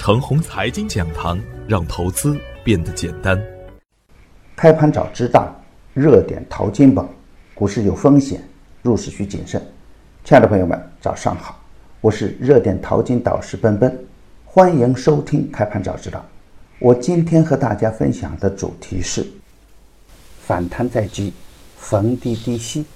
程红财经讲堂，让投资变得简单。开盘早知道，热点淘金宝，股市有风险，入市需谨慎。亲爱的朋友们，早上好，我是热点淘金导师奔奔，欢迎收听开盘早知道。我今天和大家分享的主题是反弹在即，逢低低吸。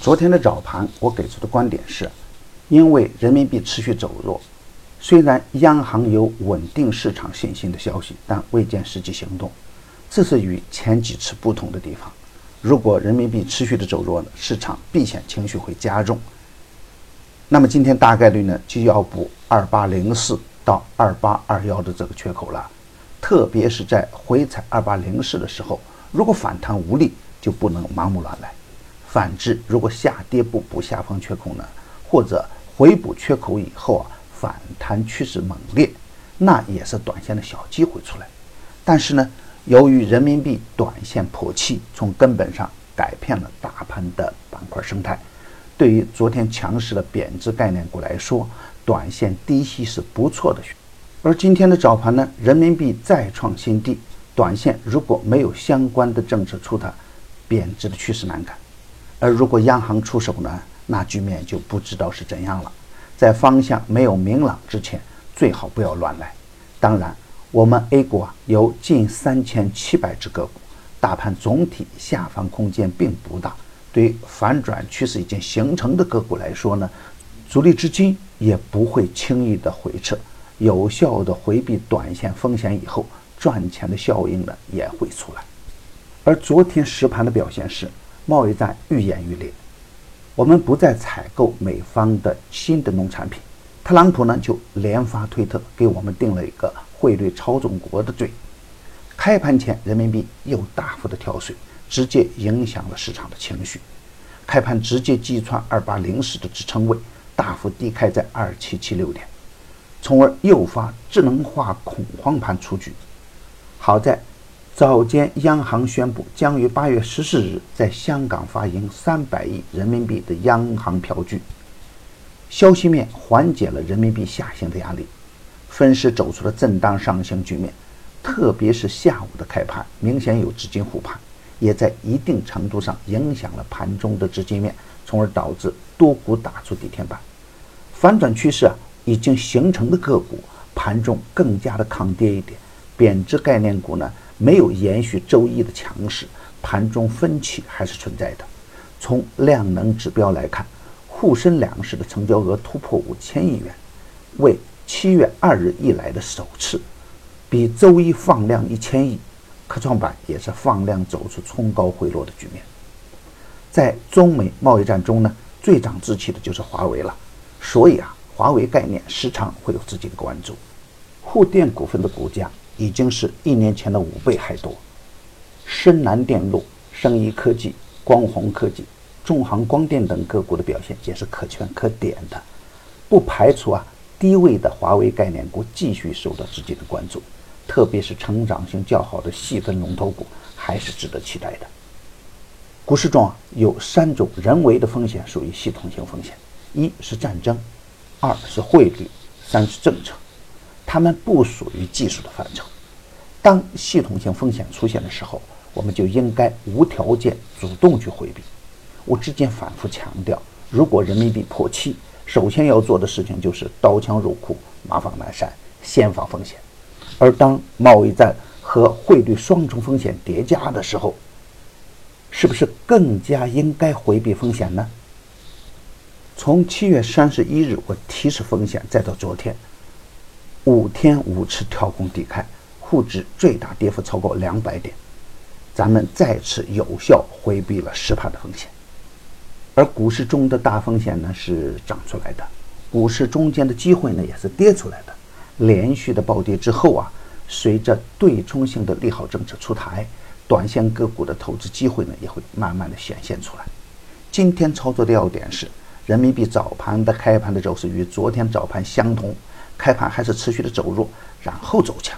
昨天的早盘，我给出的观点是，因为人民币持续走弱。虽然央行有稳定市场信心的消息，但未见实际行动，这是与前几次不同的地方。如果人民币持续的走弱呢，市场避险情绪会加重。那么今天大概率呢就要补二八零四到二八二幺的这个缺口了。特别是在回踩二八零四的时候，如果反弹无力，就不能盲目乱来。反之，如果下跌不补下方缺口呢，或者回补缺口以后啊。反弹趋势猛烈，那也是短线的小机会出来。但是呢，由于人民币短线破七，从根本上改变了大盘的板块生态。对于昨天强势的贬值概念股来说，短线低吸是不错的选。而今天的早盘呢，人民币再创新低，短线如果没有相关的政策出台，贬值的趋势难看。而如果央行出手呢，那局面就不知道是怎样了。在方向没有明朗之前，最好不要乱来。当然，我们 A 股啊有近三千七百只个股，大盘总体下方空间并不大。对于反转趋势已经形成的个股来说呢，主力资金也不会轻易的回撤，有效的回避短线风险以后，赚钱的效应呢也会出来。而昨天实盘的表现是，贸易战愈演愈烈。我们不再采购美方的新的农产品，特朗普呢就连发推特给我们定了一个汇率操纵国的罪。开盘前人民币又大幅的跳水，直接影响了市场的情绪。开盘直接击穿二八零四的支撑位，大幅低开在二七七六点，从而诱发智能化恐慌盘出局。好在。早间，央行宣布将于八月十四日在香港发行三百亿人民币的央行票据，消息面缓解了人民币下行的压力，分时走出了震荡上行局面。特别是下午的开盘，明显有资金护盘，也在一定程度上影响了盘中的资金面，从而导致多股打出底天板。反转趋势啊已经形成的个股，盘中更加的抗跌一点。贬值概念股呢？没有延续周一的强势，盘中分歧还是存在的。从量能指标来看，沪深两市的成交额突破五千亿元，为七月二日以来的首次，比周一放量一千亿。科创板也是放量走出冲高回落的局面。在中美贸易战中呢，最长志气的就是华为了，所以啊，华为概念时常会有自己的关注。沪电股份的股价。已经是一年前的五倍还多。深南电路、生医科技、光弘科技、中航光电等个股的表现也是可圈可点的，不排除啊低位的华为概念股继续受到资金的关注，特别是成长性较好的细分龙头股还是值得期待的。股市中啊有三种人为的风险属于系统性风险：一是战争，二是汇率，三是政策。它们不属于技术的范畴。当系统性风险出现的时候，我们就应该无条件主动去回避。我之前反复强调，如果人民币破七，首先要做的事情就是刀枪入库，马放南山，先防风险。而当贸易战和汇率双重风险叠加的时候，是不是更加应该回避风险呢？从七月三十一日我提示风险，再到昨天。五天五次跳空低开，沪指最大跌幅超过两百点，咱们再次有效回避了实盘的风险。而股市中的大风险呢是涨出来的，股市中间的机会呢也是跌出来的。连续的暴跌之后啊，随着对冲性的利好政策出台，短线个股的投资机会呢也会慢慢的显现出来。今天操作的要点是，人民币早盘的开盘的走势与昨天早盘相同。开盘还是持续的走弱，然后走强。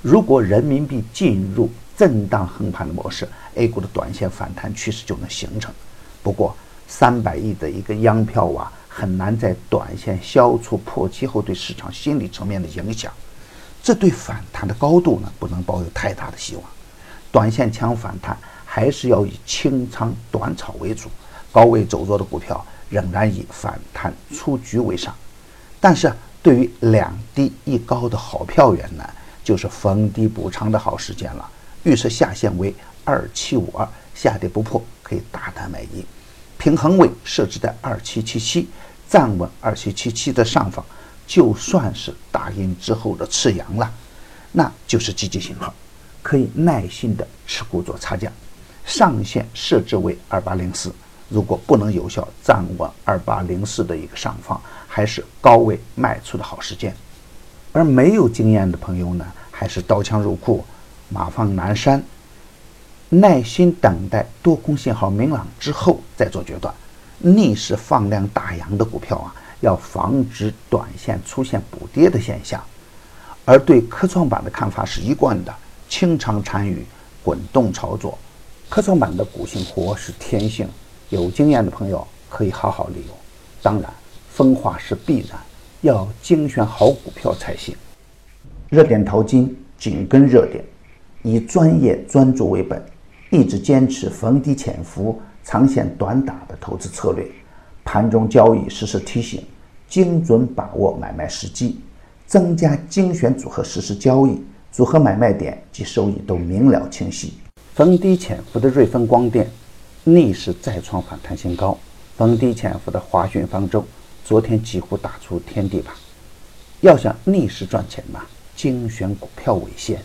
如果人民币进入震荡横盘的模式，A 股的短线反弹趋势就能形成。不过，三百亿的一个央票啊，很难在短线消除破期后对市场心理层面的影响。这对反弹的高度呢，不能抱有太大的希望。短线强反弹还是要以清仓短炒为主，高位走弱的股票仍然以反弹出局为上。但是对于两低一高的好票源呢，就是逢低补仓的好时间了。预设下限为二七五二，下跌不破可以大胆买进。平衡位设置在二七七七，站稳二七七七的上方。就算是大阴之后的次阳了，那就是积极信号，可以耐心的持股做差价，上限设置为二八零四，如果不能有效站稳二八零四的一个上方，还是高位卖出的好时间。而没有经验的朋友呢，还是刀枪入库，马放南山，耐心等待多空信号明朗之后再做决断。逆势放量大阳的股票啊。要防止短线出现补跌的现象，而对科创板的看法是一贯的清仓参与、滚动操作。科创板的股性活是天性，有经验的朋友可以好好利用。当然，分化是必然，要精选好股票才行。热点淘金紧跟热点，以专业专注为本，一直坚持逢低潜伏、长线短打的投资策略。盘中交易实时提醒。精准把握买卖时机，增加精选组合实施交易，组合买卖点及收益都明了清晰。逢低潜伏的瑞丰光电逆势再创反弹新高，逢低潜伏的华讯方舟昨天几乎打出天地板。要想逆势赚钱嘛，精选股票为先。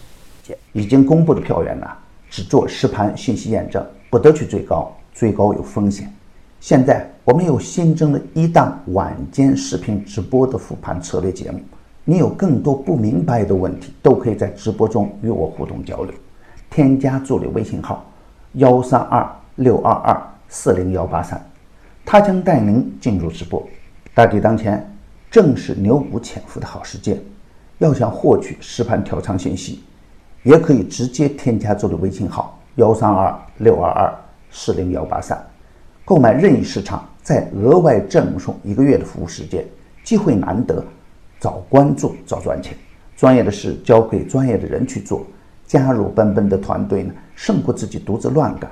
已经公布的票源呢，只做实盘信息验证，不得去追高，追高有风险。现在我们有新增了一档晚间视频直播的复盘策略节目，你有更多不明白的问题，都可以在直播中与我互动交流。添加助理微信号幺三二六二二四零幺八三，他将带您进入直播。大敌当前，正是牛股潜伏的好时间。要想获取实盘调仓信息，也可以直接添加助理微信号幺三二六二二四零幺八三。购买任意市场，再额外赠送一个月的服务时间，机会难得，早关注早赚钱。专业的事交给专业的人去做，加入奔奔的团队呢，胜过自己独自乱干。